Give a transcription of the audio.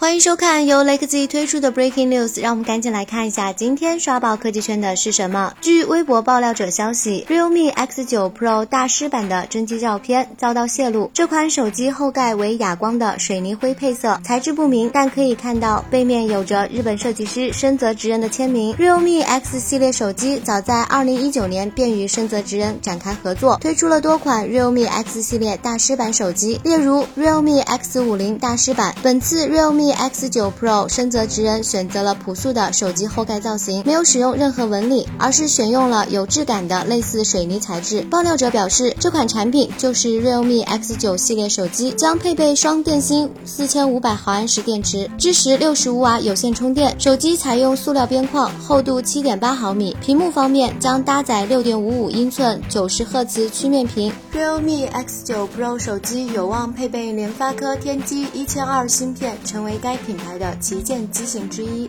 欢迎收看由雷克 Z 推出的 Breaking News，让我们赶紧来看一下今天刷爆科技圈的是什么。据微博爆料者消息，Realme X9 Pro 大师版的真机照片遭到泄露。这款手机后盖为哑光的水泥灰配色，材质不明，但可以看到背面有着日本设计师深泽直人的签名。Realme X 系列手机早在2019年便与深泽直人展开合作，推出了多款 Realme X 系列大师版手机，例如 Realme X50 大师版。本次 Realme X9 Pro 深泽直人选择了朴素的手机后盖造型，没有使用任何纹理，而是选用了有质感的类似水泥材质。爆料者表示，这款产品就是 Realme X9 系列手机，将配备双电芯四千五百毫安时电池，支持六十五瓦有线充电。手机采用塑料边框，厚度七点八毫米。屏幕方面将搭载六点五五英寸九十赫兹曲面屏。Realme X9 Pro 手机有望配备联发科天玑一千二芯片，成为该品牌的旗舰机型之一。